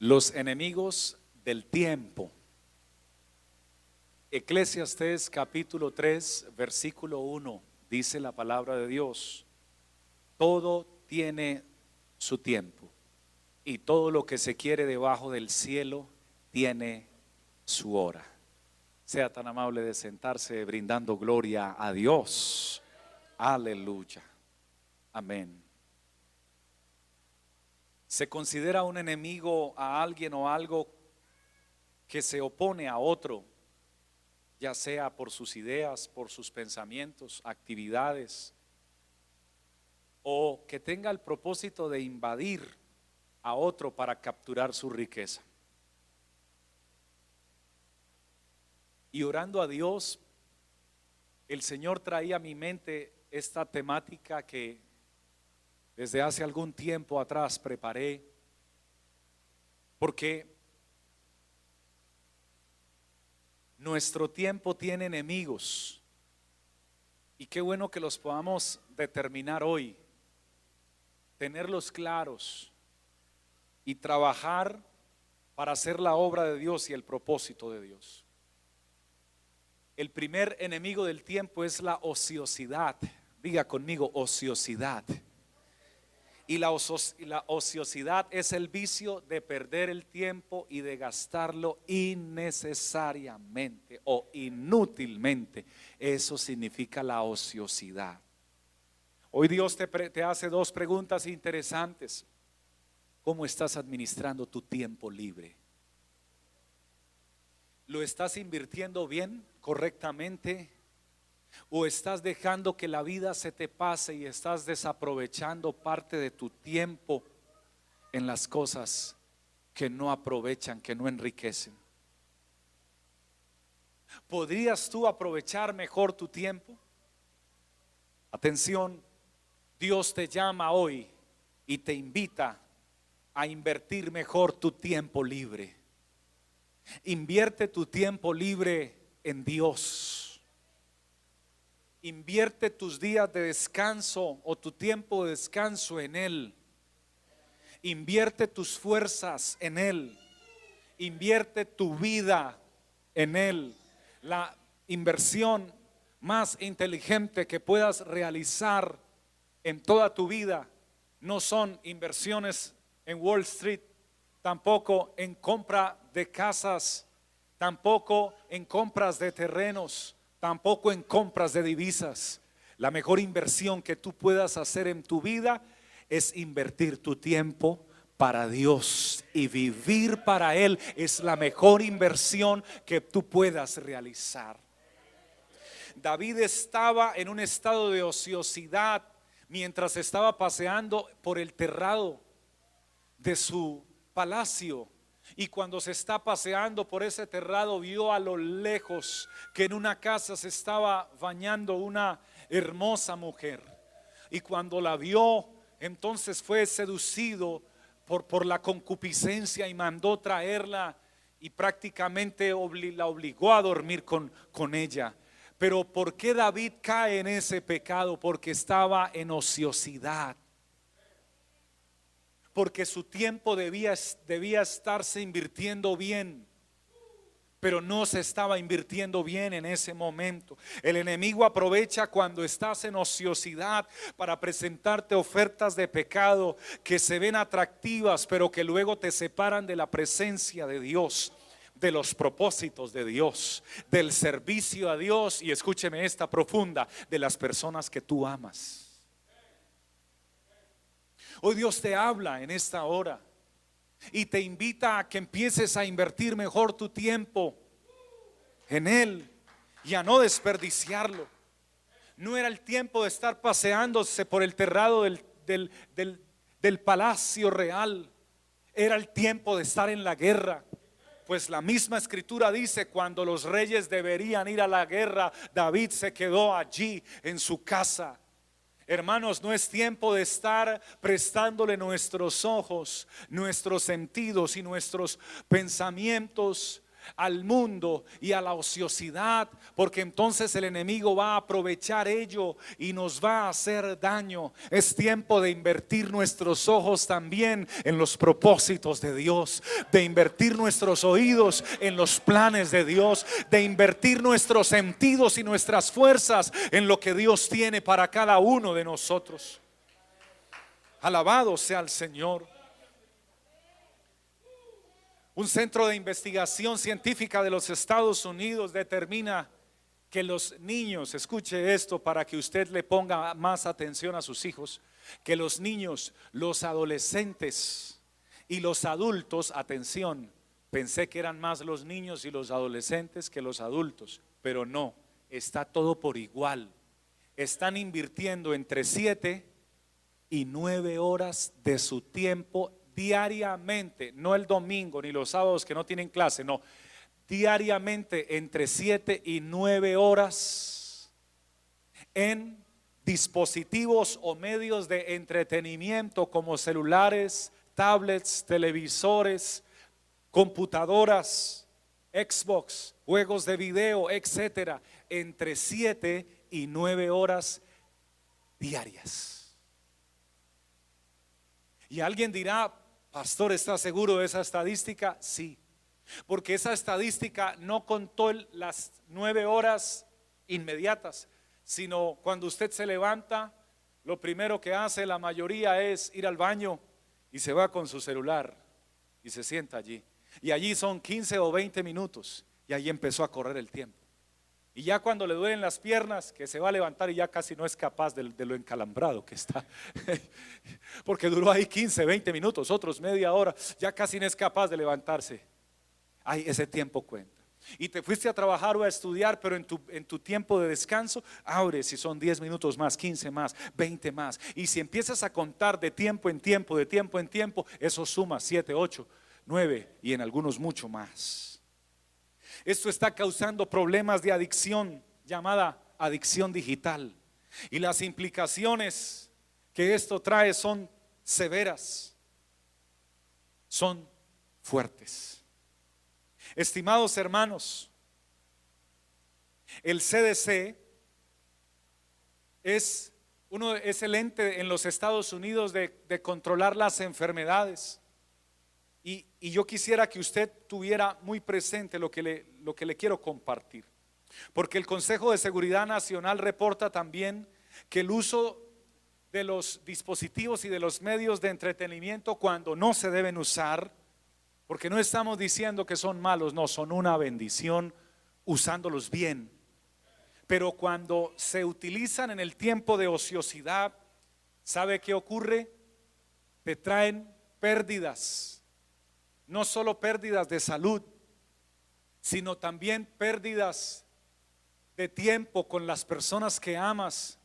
Los enemigos del tiempo. Eclesiastes capítulo 3, versículo 1, dice la palabra de Dios, todo tiene su tiempo y todo lo que se quiere debajo del cielo tiene su hora. Sea tan amable de sentarse brindando gloria a Dios. Aleluya. Amén se considera un enemigo a alguien o algo que se opone a otro, ya sea por sus ideas, por sus pensamientos, actividades, o que tenga el propósito de invadir a otro para capturar su riqueza. Y orando a Dios, el Señor traía a mi mente esta temática que desde hace algún tiempo atrás preparé, porque nuestro tiempo tiene enemigos y qué bueno que los podamos determinar hoy, tenerlos claros y trabajar para hacer la obra de Dios y el propósito de Dios. El primer enemigo del tiempo es la ociosidad. Diga conmigo, ociosidad. Y la, ociosidad es el vicio de perder el tiempo y de gastarlo innecesariamente o inútilmente. Eso significa la ociosidad. Hoy Dios te, te hace dos preguntas interesantes. ¿Cómo estás administrando tu tiempo libre? ¿Lo estás invirtiendo bien, correctamente? ¿O estás dejando que la vida se te pase y estás desaprovechando parte de tu tiempo en las cosas que no aprovechan, que no enriquecen? ¿Podrías tú aprovechar mejor tu tiempo? Atención, Dios te llama hoy y te invita a invertir mejor tu tiempo libre. Invierte tu tiempo libre en Dios Invierte tus días de descanso o tu tiempo de descanso en Él. Invierte tus fuerzas en Él. Invierte tu vida en Él. La inversión más inteligente que puedas realizar en toda tu vida no son inversiones en Wall Street, tampoco en compra de casas, tampoco en compras de terrenos tampoco en compras de divisas. La mejor inversión que tú puedas hacer en tu vida es invertir tu tiempo para Dios y vivir para Él es la mejor inversión que tú puedas realizar. David estaba en un estado de ociosidad mientras estaba paseando por el terrado de su palacio y cuando se está paseando por ese terrado, vio a lo lejos que en una casa se estaba bañando una hermosa mujer. Y cuando la vio, entonces fue seducido por, por la concupiscencia y mandó traerla y prácticamente la obligó a dormir con, con ella. Pero ¿por qué David cae en ese pecado? Porque estaba en ociosidad porque su tiempo debía, debía estarse invirtiendo bien pero no se estaba invirtiendo bien en ese momento. El enemigo aprovecha cuando estás en ociosidad para presentarte ofertas de pecado que se ven atractivas, pero que luego te separan de la presencia de Dios de los propósitos de Dios, del servicio a Dios y escúcheme esta profunda, de las personas que tú amas. Hoy Dios te habla en esta hora y te invita a que empieces a invertir mejor tu tiempo en Él y a no desperdiciarlo. No era el tiempo de estar paseándose por el terrado del, del palacio real. Era el tiempo de estar en la guerra. Pues la misma escritura dice, cuando los reyes deberían ir a la guerra, David se quedó allí en su casa Hermanos, no es tiempo de estar prestándole nuestros ojos, nuestros sentidos y nuestros pensamientos al mundo y a la ociosidad, porque entonces el enemigo va a aprovechar ello y nos va a hacer daño. Es tiempo de invertir nuestros ojos también en los propósitos de Dios, de invertir nuestros oídos en los planes de Dios, de invertir nuestros sentidos y nuestras fuerzas en lo que Dios tiene para cada uno de nosotros. Alabado sea el Señor. Un centro de investigación científica de los Estados Unidos determina que los niños, escuche esto para que usted le ponga más atención a sus hijos, que los niños, los adolescentes y los adultos, atención, pensé que eran más los niños y los adolescentes que los adultos, pero no, está todo por igual. Están invirtiendo entre 7 y 9 horas de su tiempo diariamente, no el domingo ni los sábados que no tienen clase, no, diariamente entre 7 y 9 horas en dispositivos o medios de entretenimiento como celulares, tablets, televisores, computadoras, Xbox, juegos de video, etcétera, entre 7 y 9 horas diarias. Y alguien dirá, Pastor, ¿está seguro de esa estadística? Sí, porque esa estadística no contó las nueve horas inmediatas, sino cuando usted se levanta, lo primero que hace la mayoría es ir al baño y se va con su celular y se sienta allí. Y allí son 15 o 20 minutos y ahí empezó a correr el tiempo. Y ya cuando le duelen las piernas, que se va a levantar y ya casi no es capaz de, lo encalambrado que está. Porque duró ahí 15, 20 minutos, otros media hora, ya casi no es capaz de levantarse. Ay, ese tiempo cuenta. Y te fuiste a trabajar o a estudiar, pero en tu, en tu tiempo de descanso, abre si son 10 minutos más, 15 más, 20 más. Y si empiezas a contar de tiempo en tiempo, de tiempo en tiempo, eso suma 7, 8, 9 y en algunos mucho más. Esto está causando problemas de adicción llamada adicción digital. Y las implicaciones que esto trae son severas, son fuertes. Estimados hermanos, el CDC es uno es el ente en los Estados Unidos de, de controlar las enfermedades. Y, yo quisiera que usted tuviera muy presente lo que, le, lo que le quiero compartir. Porque el Consejo de Seguridad Nacional reporta también que el uso de los dispositivos y de los medios de entretenimiento cuando no se deben usar, porque no estamos diciendo que son malos, no, son una bendición usándolos bien. Pero cuando se utilizan en el tiempo de ociosidad, ¿sabe qué ocurre? Te traen pérdidas no solo pérdidas de salud, sino también pérdidas de tiempo con las personas que amas.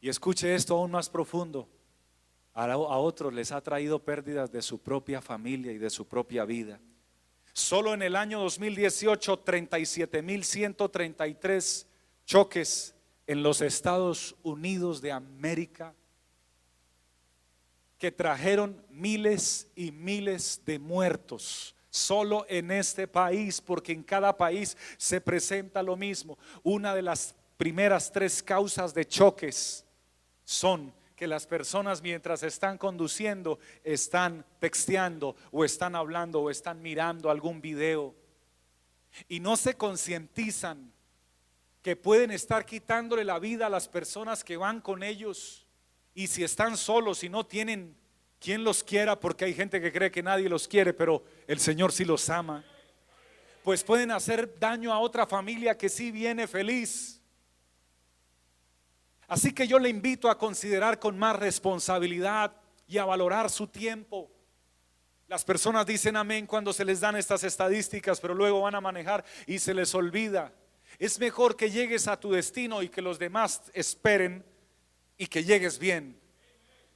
Y escuche esto aún más profundo. A, otros les ha traído pérdidas de su propia familia y de su propia vida. Solo en el año 2018, 37.133 choques en los Estados Unidos de América que trajeron miles y miles de muertos solo en este país, porque en cada país se presenta lo mismo. Una de las primeras tres causas de choques son que las personas mientras están conduciendo están texteando o están hablando o están mirando algún video y no se concientizan que pueden estar quitándole la vida a las personas que van con ellos y si están solos y no tienen quien los quiera, porque hay gente que cree que nadie los quiere, pero el Señor sí los ama, pues pueden hacer daño a otra familia que sí viene feliz. Así que yo le invito a considerar con más responsabilidad y a valorar su tiempo. Las personas dicen amén cuando se les dan estas estadísticas, pero luego van a manejar y se les olvida. Es mejor que llegues a tu destino y que los demás esperen y que llegues bien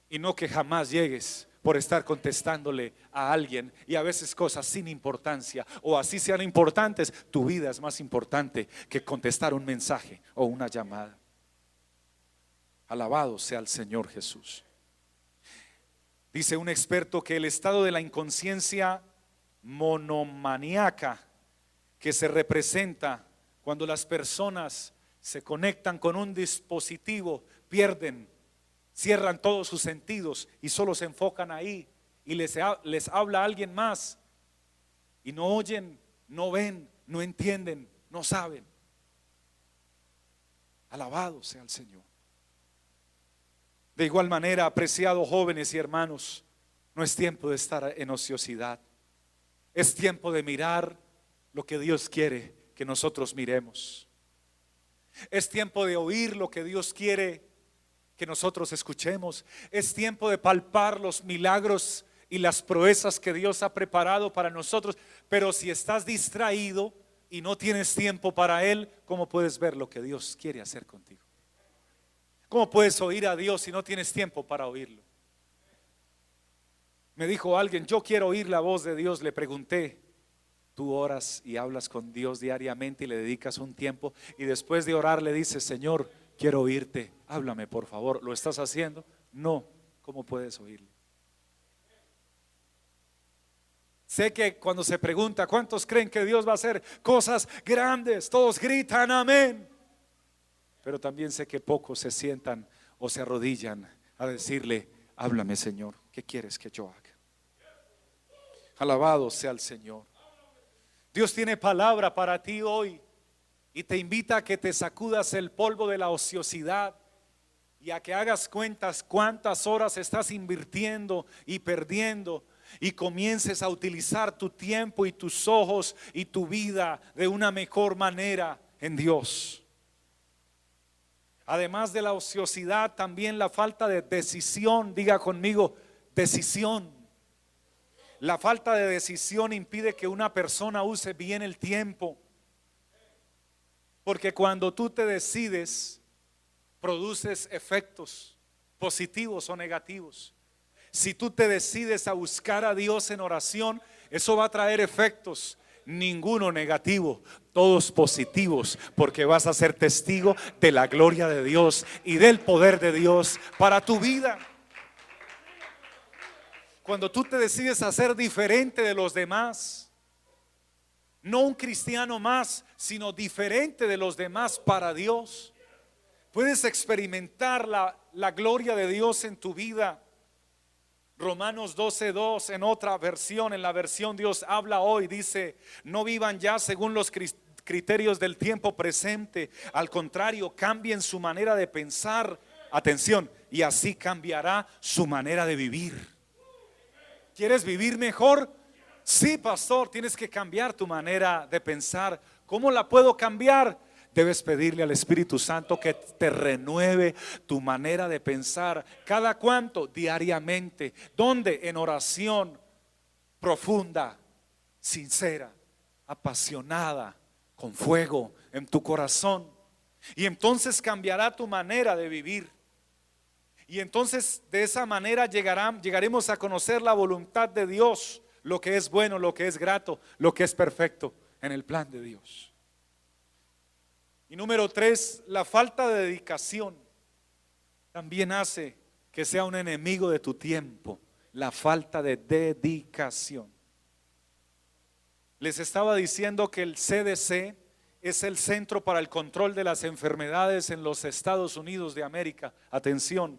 y no que jamás llegues por estar contestándole a alguien y a veces cosas sin importancia o así sean importantes, tu vida es más importante que contestar un mensaje o una llamada. Alabado sea el Señor Jesús. Dice un experto que el estado de la inconsciencia monomaniaca que se representa cuando las personas se conectan con un dispositivo, pierden, cierran todos sus sentidos y solo se enfocan ahí y les, les habla alguien más y no oyen, no ven, no entienden, no saben. Alabado sea el Señor. De igual manera, apreciados jóvenes y hermanos, no es tiempo de estar en ociosidad. Es tiempo de mirar lo que Dios quiere que nosotros miremos. Es tiempo de oír lo que Dios quiere que nosotros escuchemos. Es tiempo de palpar los milagros y las proezas que Dios ha preparado para nosotros. Pero si estás distraído y no tienes tiempo para Él, ¿cómo puedes ver lo que Dios quiere hacer contigo? ¿Cómo puedes oír a Dios si no tienes tiempo para oírlo? Me dijo alguien, yo quiero oír la voz de Dios. Le pregunté, tú oras y hablas con Dios diariamente y le dedicas un tiempo y después de orar le dices, Señor, quiero oírte, háblame por favor. ¿Lo estás haciendo? No. ¿Cómo puedes oírlo? Sé que cuando se pregunta cuántos creen que Dios va a hacer cosas grandes, todos gritan amén. Pero también sé que pocos se sientan o se arrodillan a decirle, háblame Señor, ¿qué quieres que yo haga? Alabado sea el Señor. Dios tiene palabra para ti hoy y te invita a que te sacudas el polvo de la ociosidad y a que hagas cuentas cuántas horas estás invirtiendo y perdiendo y comiences a utilizar tu tiempo y tus ojos y tu vida de una mejor manera en Dios. Además de la ociosidad, también la falta de decisión, diga conmigo, decisión. La falta de decisión impide que una persona use bien el tiempo. Porque cuando tú te decides, produces efectos positivos o negativos. Si tú te decides a buscar a Dios en oración, eso va a traer efectos, ninguno negativo, todos positivos, porque vas a ser testigo de la gloria de Dios y del poder de Dios para tu vida. Cuando tú te decides a ser diferente de los demás, no un cristiano más, sino diferente de los demás para Dios, puedes experimentar la, gloria de Dios en tu vida. Romanos 12:2 en otra versión, en la versión Dios habla hoy, dice, no vivan ya según los criterios del tiempo presente, al contrario, cambien su manera de pensar, atención, y así cambiará su manera de vivir. ¿Quieres vivir mejor? Sí, pastor, tienes que cambiar tu manera de pensar. ¿Cómo la puedo cambiar? Debes pedirle al Espíritu Santo que te renueve tu manera de pensar. ¿Cada cuánto? Diariamente. ¿Dónde? En oración profunda, sincera, apasionada, con fuego en tu corazón. Y entonces cambiará tu manera de vivir. Y entonces de esa manera llegaremos a conocer la voluntad de Dios, lo que es bueno, lo que es grato, lo que es perfecto en el plan de Dios. Y número tres, la falta de dedicación también hace que sea un enemigo de tu tiempo, la falta de dedicación. Les estaba diciendo que el CDC es el Centro para el Control de las Enfermedades en los Estados Unidos de América. Atención,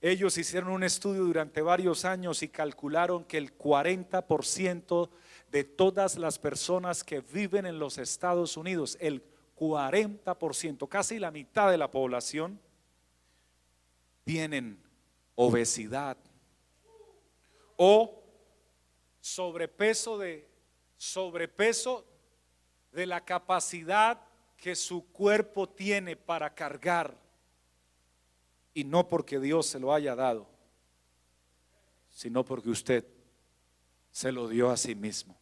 ellos hicieron un estudio durante varios años y calcularon que el 40% de todas las personas que viven en los Estados Unidos, el 40%, casi la mitad de la población, tienen obesidad o sobrepeso de sobrepeso de la capacidad que su cuerpo tiene para cargar y no porque Dios se lo haya dado, sino porque usted se lo dio a sí mismo.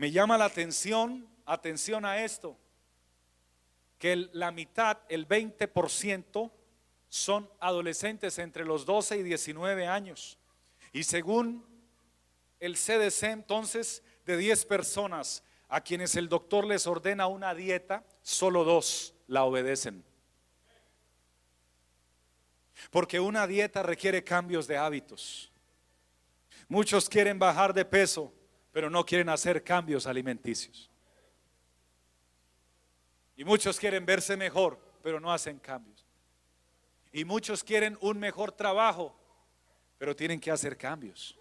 Me llama la atención, atención a esto, que la mitad, el 20%, son adolescentes entre los 12 y 19 años. Y según el CDC, entonces, de 10 personas a quienes el doctor les ordena una dieta, solo dos la obedecen. Porque una dieta requiere cambios de hábitos. Muchos quieren bajar de peso, pero no quieren hacer cambios alimenticios. Y muchos quieren verse mejor, pero no hacen cambios. Y muchos quieren un mejor trabajo, pero tienen que hacer cambios.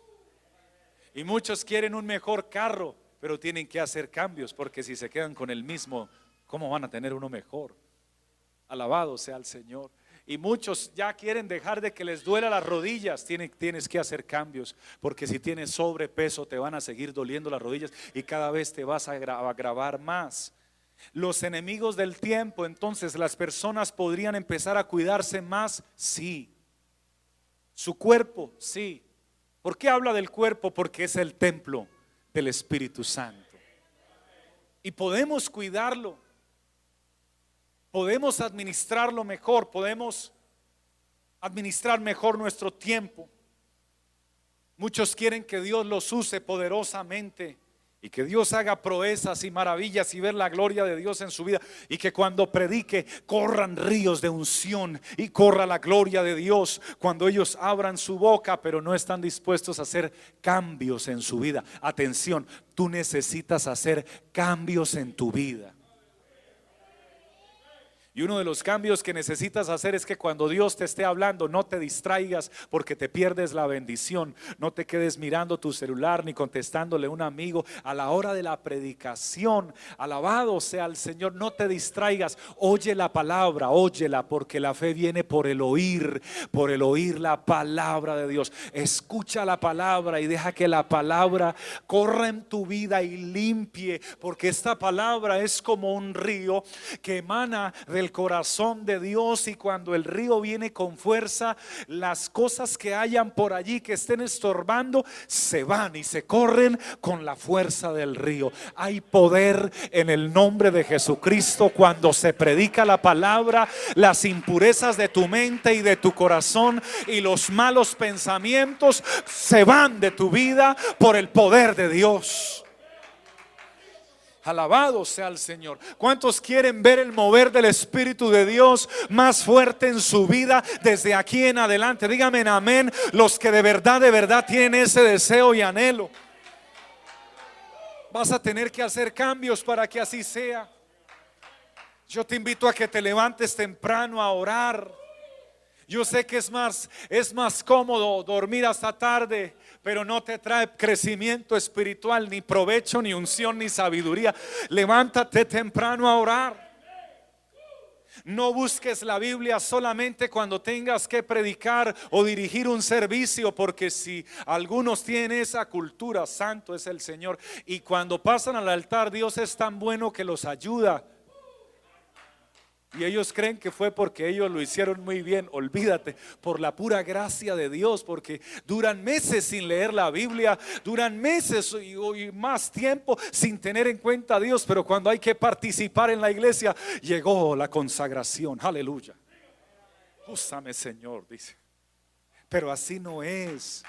Y muchos quieren un mejor carro, pero tienen que hacer cambios, porque si se quedan con el mismo, ¿cómo van a tener uno mejor? Alabado sea el Señor. Y muchos ya quieren dejar de que les duela las rodillas. Tienes, que hacer cambios, porque si tienes sobrepeso te van a seguir doliendo las rodillas y cada vez te vas a agravar más. Los enemigos del tiempo, entonces las personas podrían empezar a cuidarse más, sí. Su cuerpo, sí. ¿Por qué habla del cuerpo? Porque es el templo del Espíritu Santo. Y podemos cuidarlo. Podemos administrarlo mejor, podemos administrar mejor nuestro tiempo. Muchos quieren que Dios los use poderosamente y que Dios haga proezas y maravillas y ver la gloria de Dios en su vida. Y que cuando predique corran ríos de unción y corra la gloria de Dios. Cuando ellos abran su boca, pero no están dispuestos a hacer cambios en su vida. Atención, tú necesitas hacer cambios en tu vida. Y uno de los cambios que necesitas hacer es que cuando Dios te esté hablando no te distraigas porque te pierdes la bendición. No te quedes mirando tu celular ni contestándole a un amigo a la hora de la predicación. Alabado sea el Señor. No te distraigas. Oye la palabra, óyela porque la fe viene por el oír, por el oír la palabra de Dios. Escucha la palabra y deja que la palabra corra en tu vida y limpie porque esta palabra es como un río que emana del corazón de Dios y cuando el río viene con fuerza, las cosas que hayan por allí que estén estorbando se van y se corren con la fuerza del río. Hay poder en el nombre de Jesucristo cuando se predica la palabra, las impurezas de tu mente y de tu corazón y los malos pensamientos se van de tu vida por el poder de Dios. Alabado sea el Señor. ¿Cuántos quieren ver el mover del Espíritu de Dios más fuerte en su vida desde aquí en adelante? Dígame amén los que de verdad, de verdad tienen ese deseo y anhelo. Vas a tener que hacer cambios para que así sea. Yo te invito a que te levantes temprano a orar. Yo sé que es más es más cómodo dormir hasta tarde pero no te trae crecimiento espiritual, ni provecho, ni unción, ni sabiduría. Levántate temprano a orar. No busques la Biblia solamente cuando tengas que predicar o dirigir un servicio, porque si algunos tienen esa cultura, santo es el Señor, y cuando pasan al altar, Dios es tan bueno que los ayuda y ellos creen que fue porque ellos lo hicieron muy bien. Olvídate, por la pura gracia de Dios, porque duran meses sin leer la Biblia, duran meses y, más tiempo sin tener en cuenta a Dios, pero cuando hay que participar en la iglesia, llegó la consagración. Aleluya. Úsame, Señor, dice. Pero así no es.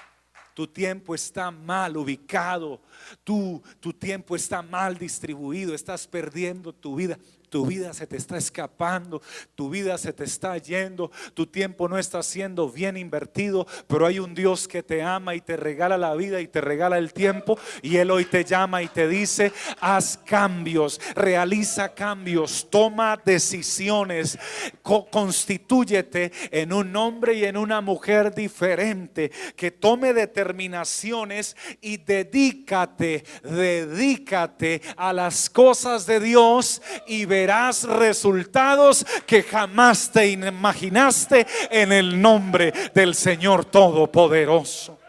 Tu tiempo está mal ubicado. Tu, tu tiempo está mal distribuido. Estás perdiendo tu vida tu vida se te está escapando, tu vida se te está yendo, tu tiempo no está siendo bien invertido, pero hay un Dios que te ama y te regala la vida y te regala el tiempo y Él hoy te llama y te dice, haz cambios, realiza cambios, toma decisiones, constitúyete en un hombre y en una mujer diferente, que tome determinaciones y dedícate, dedícate a las cosas de Dios y ve verás resultados que jamás te imaginaste en el nombre del Señor Todopoderoso.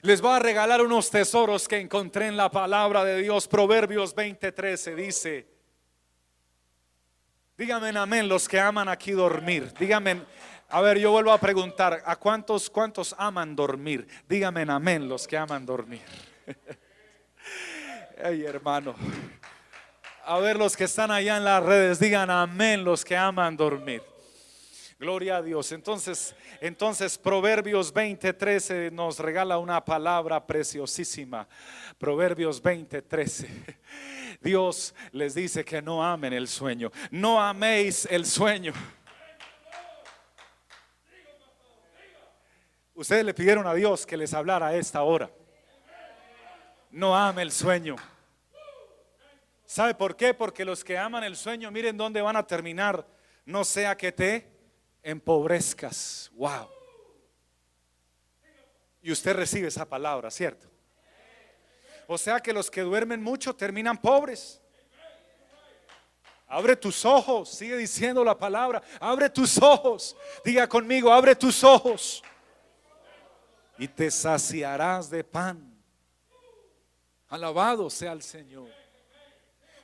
Les voy a regalar unos tesoros que encontré en la palabra de Dios. Proverbios 20:13 dice, díganme amén los que aman aquí dormir. Díganme, a ver, yo vuelvo a preguntar, ¿a cuántos, cuántos aman dormir? Díganme amén los que aman dormir. Ay, hermano. A ver los que están allá en las redes, digan amén los que aman dormir. Gloria a Dios. Entonces, entonces Proverbios 20:13 nos regala una palabra preciosísima. Proverbios 20:13. Dios les dice que no amen el sueño. No améis el sueño. Ustedes le pidieron a Dios que les hablara a esta hora. no ame el sueño. ¿Sabe por qué? Porque los que aman el sueño, miren dónde van a terminar. No sea que te empobrezcas. Wow. Y usted recibe esa palabra, ¿cierto? O sea que los que duermen mucho terminan pobres. Abre tus ojos, sigue diciendo la palabra. Abre tus ojos. Diga conmigo, abre tus ojos. Y te saciarás de pan. Alabado sea el Señor.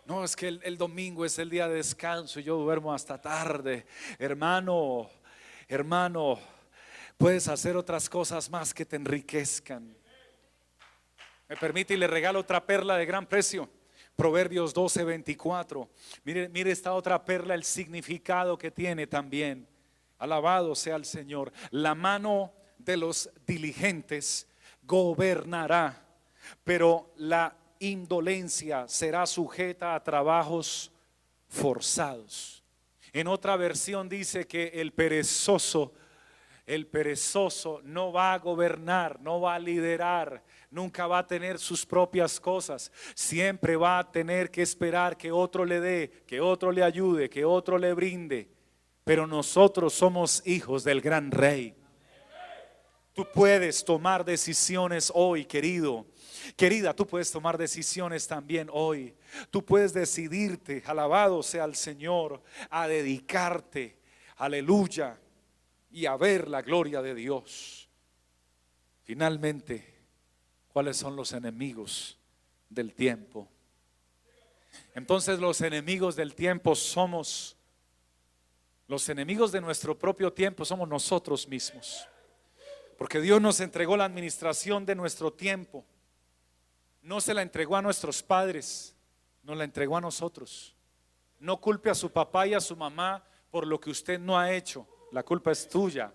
No, es que el, domingo es el día de descanso y yo duermo hasta tarde. Hermano, hermano, puedes hacer otras cosas más que te enriquezcan. Me permite y le regalo otra perla de gran precio. Proverbios 12, 24. Mire, mire esta otra perla, el significado que tiene también. Alabado sea el Señor. La mano de los diligentes gobernará, pero la indolencia será sujeta a trabajos forzados. En otra versión dice que el perezoso, el perezoso no va a gobernar, no va a liderar, nunca va a tener sus propias cosas. Siempre va a tener que esperar que otro le dé, que otro le ayude, que otro le brinde. Pero nosotros somos hijos del gran rey. Tú puedes tomar decisiones hoy, querido. Querida, tú puedes tomar decisiones también hoy. Tú puedes decidirte, alabado sea el Señor, a dedicarte, aleluya, y a ver la gloria de Dios. Finalmente, cuáles son los enemigos del tiempo. Entonces los enemigos del tiempo somos, los enemigos de nuestro propio tiempo somos nosotros mismos. Porque Dios nos entregó la administración de nuestro tiempo. No se la entregó a nuestros padres, nos la entregó a nosotros. No culpe a su papá y a su mamá por lo que usted no ha hecho. La culpa es tuya.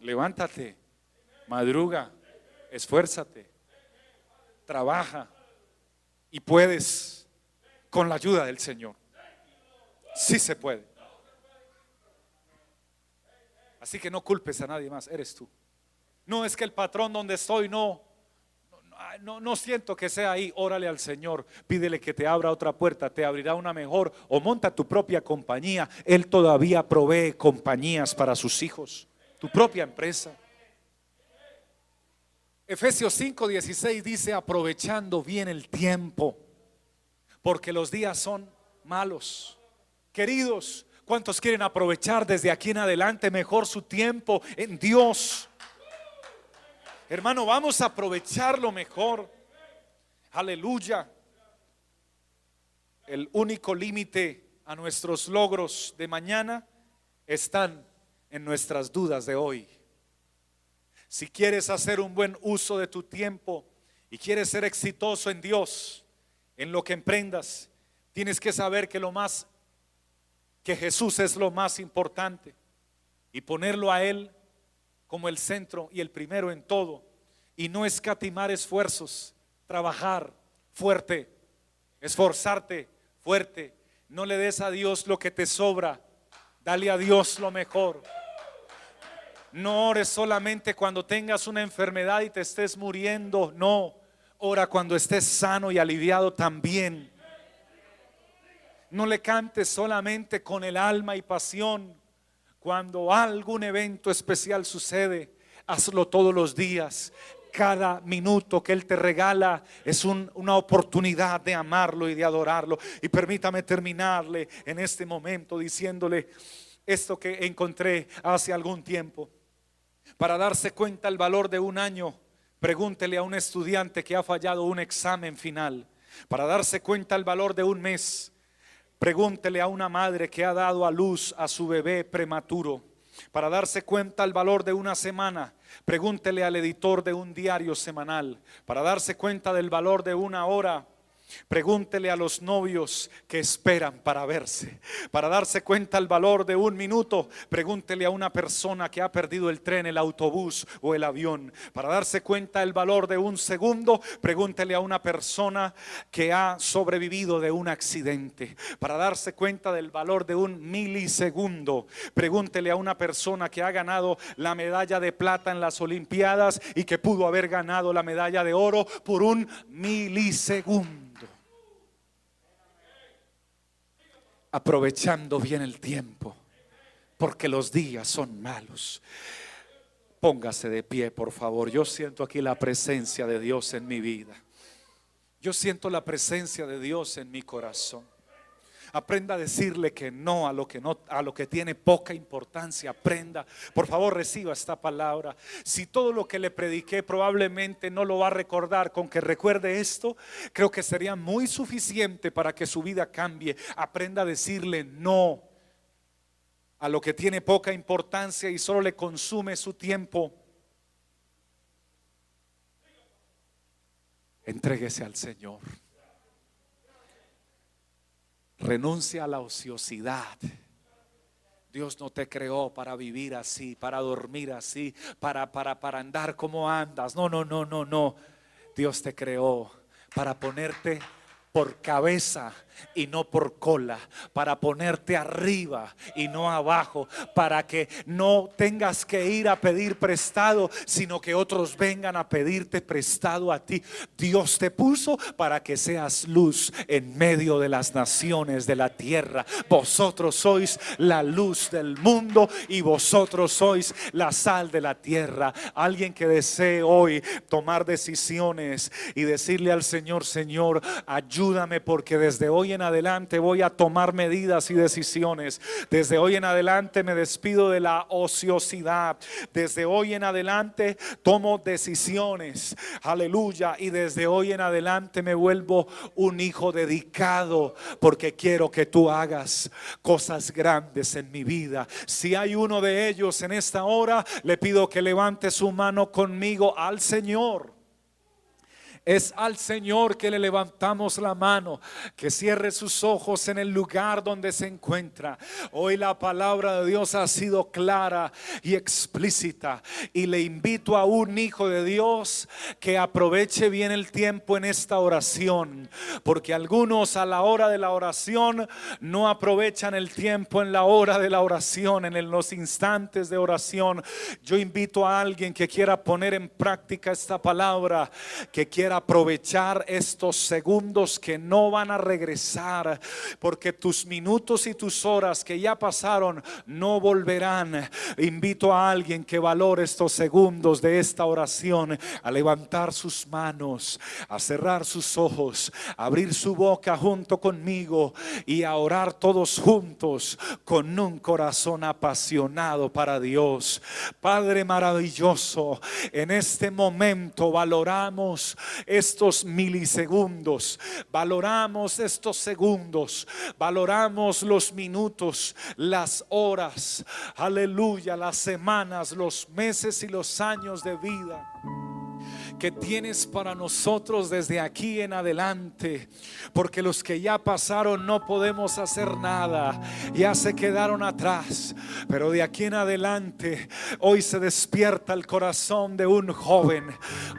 Levántate, madruga, esfuérzate trabaja y puedes con la ayuda del Señor. Sí se puede. Así que no culpes a nadie más, eres tú. No es que el patrón donde estoy no, no, no, siento que sea ahí. Órale al Señor, pídele que te abra otra puerta, te abrirá una mejor o monta tu propia compañía. Él todavía provee compañías para sus hijos, tu propia empresa. Efesios 5:16 dice, aprovechando bien el tiempo, porque los días son malos. Queridos, ¿cuántos quieren aprovechar desde aquí en adelante mejor su tiempo en Dios? Hermano, vamos a aprovecharlo mejor. Aleluya. El único límite a nuestros logros de mañana están en nuestras dudas de hoy. Si quieres hacer un buen uso de tu tiempo y quieres ser exitoso en Dios, en lo que emprendas, tienes que saber que lo más, que Jesús es lo más importante y ponerlo a Él como el centro y el primero en todo y no escatimar esfuerzos, trabajar fuerte, esforzarte fuerte. No le des a Dios lo que te sobra, dale a Dios lo mejor. No ores solamente cuando tengas una enfermedad y te estés muriendo. No, ora cuando estés sano y aliviado también. No le cantes solamente con el alma y pasión. Cuando algún evento especial sucede, hazlo todos los días. Cada minuto que Él te regala es una oportunidad de amarlo y de adorarlo. Y permítame terminarle en este momento diciéndole esto que encontré hace algún tiempo. Para darse cuenta el valor de un año, pregúntele a un estudiante que ha fallado un examen final. Para darse cuenta el valor de un mes, pregúntele a una madre que ha dado a luz a su bebé prematuro. Para darse cuenta el valor de una semana, pregúntele al editor de un diario semanal. Para darse cuenta del valor de una hora, Pregúntele a los novios que esperan para verse, para darse cuenta el valor de un minuto. Pregúntele a una persona que ha perdido el tren, el autobús o el avión, para darse cuenta el valor de un segundo. Pregúntele a una persona que ha sobrevivido de un accidente, para darse cuenta del valor de un milisegundo. Pregúntele a una persona que ha ganado la medalla de plata en las Olimpiadas y que pudo haber ganado la medalla de oro por un milisegundo. Aprovechando bien el tiempo, porque los días son malos. Póngase de pie, por favor. Yo siento aquí la presencia de Dios en mi vida. Yo siento la presencia de Dios en mi corazón. Aprenda a decirle que no a lo que no a lo que tiene poca importancia. Aprenda. Por favor, reciba esta palabra. Si todo lo que le prediqué probablemente no lo va a recordar con que recuerde esto, creo que sería muy suficiente para que su vida cambie. Aprenda a decirle no a lo que tiene poca importancia y solo le consume su tiempo. Entréguese al Señor. Renuncia a la ociosidad. Dios no te creó para vivir así, para dormir así, para, para, para andar como andas. No, no, no, no, no. Dios te creó para ponerte por cabeza y no por cola, para ponerte arriba y no abajo, para que no tengas que ir a pedir prestado, sino que otros vengan a pedirte prestado a ti. Dios te puso para que seas luz en medio de las naciones de la tierra. Vosotros sois la luz del mundo y vosotros sois la sal de la tierra. Alguien que desee hoy tomar decisiones y decirle al Señor, Señor, ayúdame porque desde hoy en adelante voy a tomar medidas y decisiones. Desde hoy en adelante me despido de la ociosidad. Desde hoy en adelante tomo decisiones. Aleluya. Y desde hoy en adelante me vuelvo un hijo dedicado porque quiero que tú hagas cosas grandes en mi vida. Si hay uno de ellos en esta hora, le pido que levante su mano conmigo al Señor. Es al Señor que le levantamos la mano, que cierre sus ojos en el lugar donde se encuentra. Hoy la palabra de Dios ha sido clara y explícita y le invito a un hijo de Dios que aproveche bien el tiempo en esta oración, porque algunos a la hora de la oración no aprovechan el tiempo en la hora de la oración, en los instantes de oración. Yo invito a alguien que quiera poner en práctica esta palabra, que quiera aprovechar estos segundos que no van a regresar, porque tus minutos y tus horas que ya pasaron no volverán. Invito a alguien que valore estos segundos de esta oración a levantar sus manos, a cerrar sus ojos, a abrir su boca junto conmigo y a orar todos juntos con un corazón apasionado para Dios. Padre maravilloso, en este momento valoramos estos milisegundos, valoramos estos segundos, valoramos los minutos, las horas, aleluya, las semanas, los meses y los años de vida que tienes para nosotros desde aquí en adelante. Porque los que ya pasaron no podemos hacer nada, ya se quedaron atrás. Pero de aquí en adelante, hoy se despierta el corazón de un joven,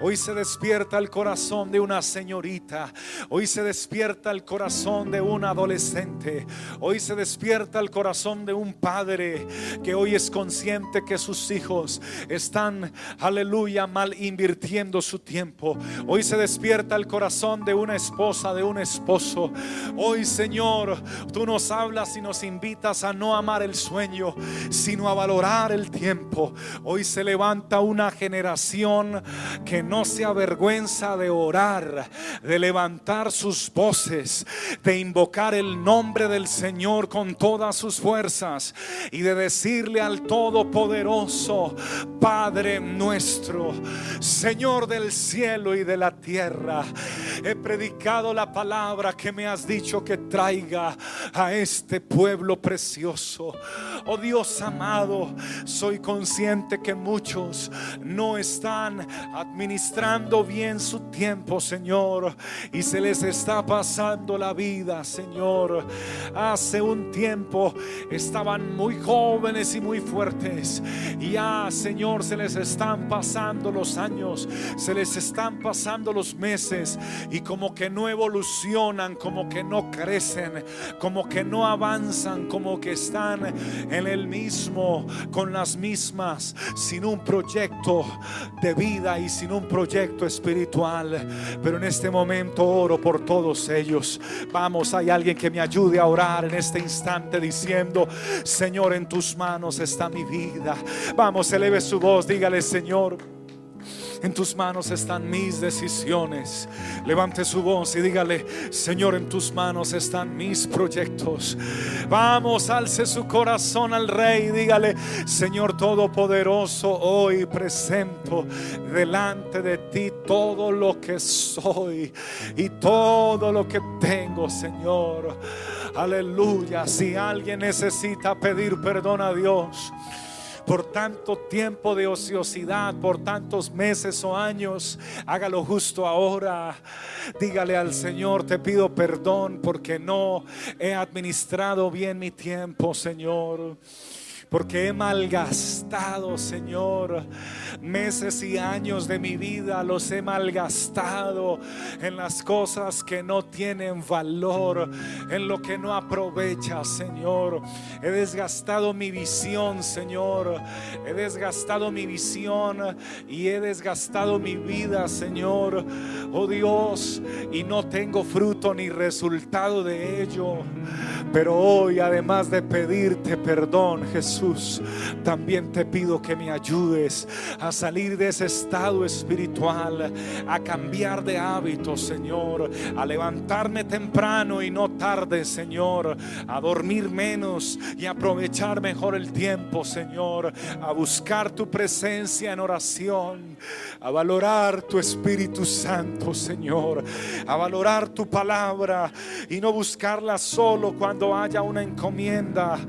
hoy se despierta el corazón de una señorita, hoy se despierta el corazón de un adolescente, hoy se despierta el corazón de un padre que hoy es consciente que sus hijos están, aleluya, mal invirtiendo su tiempo. Hoy se despierta el corazón de una esposa, de un esposo. Hoy, Señor, tú nos hablas y nos invitas a no amar el sueño, sino a valorar el tiempo. Hoy se levanta una generación que no se avergüenza de orar, de levantar sus voces, de invocar el nombre del Señor con todas sus fuerzas y de decirle al Todopoderoso, Padre nuestro, Señor de del cielo y de la tierra. He predicado la palabra que me has dicho que traiga a este pueblo precioso. Oh Dios amado, soy consciente que muchos no están administrando bien su tiempo, Señor, y se les está pasando la vida, Señor. Hace un tiempo estaban muy jóvenes y muy fuertes, y ya, Señor, se les están pasando los años, se les están pasando los meses, y como que no evolucionan, como que no crecen, como que no avanzan, como que están en el mismo, con las mismas, sin un proyecto de vida y sin un proyecto espiritual. Pero en este momento oro por todos ellos. Vamos, hay alguien que me ayude a orar en este instante diciendo, Señor, en tus manos está mi vida. Vamos, eleve su voz, dígale, Señor. En tus manos están mis decisiones. Levante su voz y dígale, Señor, en tus manos están mis proyectos. Vamos, alce su corazón al Rey y dígale, Señor Todopoderoso, hoy presento delante de ti todo lo que soy y todo lo que tengo, Señor. Aleluya. Si alguien necesita pedir perdón a Dios, por tanto tiempo de ociosidad, por tantos meses o años. Hágalo justo ahora. Dígale al Señor, te pido perdón porque no he administrado bien mi tiempo, Señor porque he malgastado, Señor, meses y años de mi vida, los he malgastado en las cosas que no tienen valor, en lo que no aprovecha, Señor. He desgastado mi visión, Señor. He desgastado mi visión y he desgastado mi vida, Señor. Oh Dios, y no tengo fruto ni resultado de ello. Pero hoy, además de pedirte perdón, Jesús, también te pido que me ayudes a salir de ese estado espiritual, a cambiar de hábitos, Señor, a levantarme temprano y no tarde, Señor, a dormir menos y aprovechar mejor el tiempo, Señor, a buscar tu presencia en oración, a valorar tu Espíritu Santo, Señor, a valorar tu palabra y no buscarla solo cuando haya una encomienda,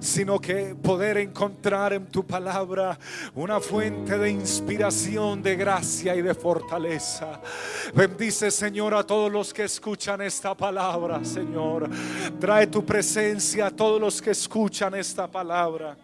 sino que encontrar en tu palabra una fuente de inspiración, de gracia y de fortaleza. Bendice, Señor, a todos los que escuchan esta palabra, Señor. Trae tu presencia a todos los que escuchan esta palabra.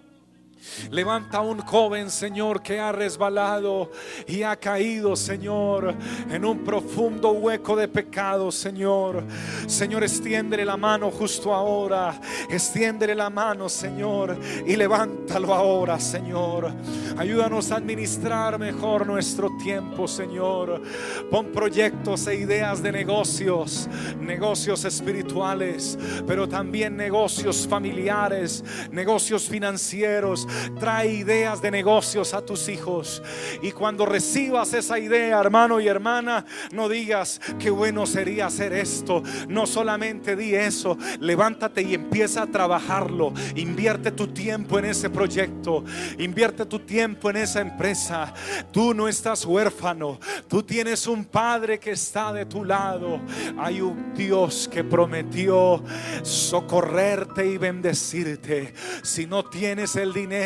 Levanta un joven, Señor, que ha resbalado y ha caído, Señor, en un profundo hueco de pecado, Señor. Señor, extiende la mano justo ahora. Extiende la mano, Señor, y levántalo ahora, Señor. Ayúdanos a administrar mejor nuestro tiempo, Señor. Pon proyectos e ideas de negocios, negocios espirituales, pero también negocios familiares, negocios financieros Trae ideas de negocios a tus hijos. Y cuando recibas esa idea, hermano y hermana, no digas que bueno sería hacer esto. No solamente di eso. Levántate y empieza a trabajarlo. Invierte tu tiempo en ese proyecto. Invierte tu tiempo en esa empresa. Tú no estás huérfano. Tú tienes un Padre que está de tu lado. Hay un Dios que prometió socorrerte y bendecirte. Si no tienes el dinero,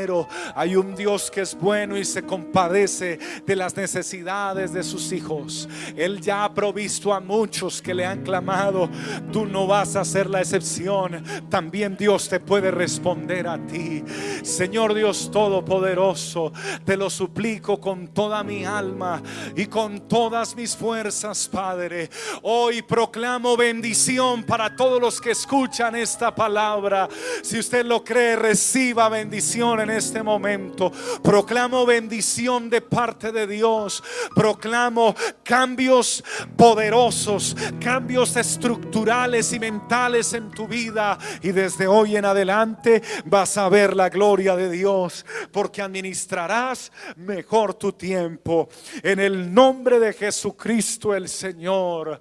hay un Dios que es bueno y se compadece de las necesidades de sus hijos. Él ya ha provisto a muchos que le han clamado. Tú no vas a ser la excepción. También Dios te puede responder a ti. Señor Dios Todopoderoso, te lo suplico con toda mi alma y con todas mis fuerzas, Padre. Hoy proclamo bendición para todos los que escuchan esta palabra. Si usted lo cree, reciba bendición en este momento. Proclamo bendición de parte de Dios. Proclamo cambios poderosos, cambios estructurales y mentales en tu vida. Y desde hoy en adelante vas a ver la gloria de Dios porque administrarás mejor tu tiempo. En el nombre de Jesucristo el Señor.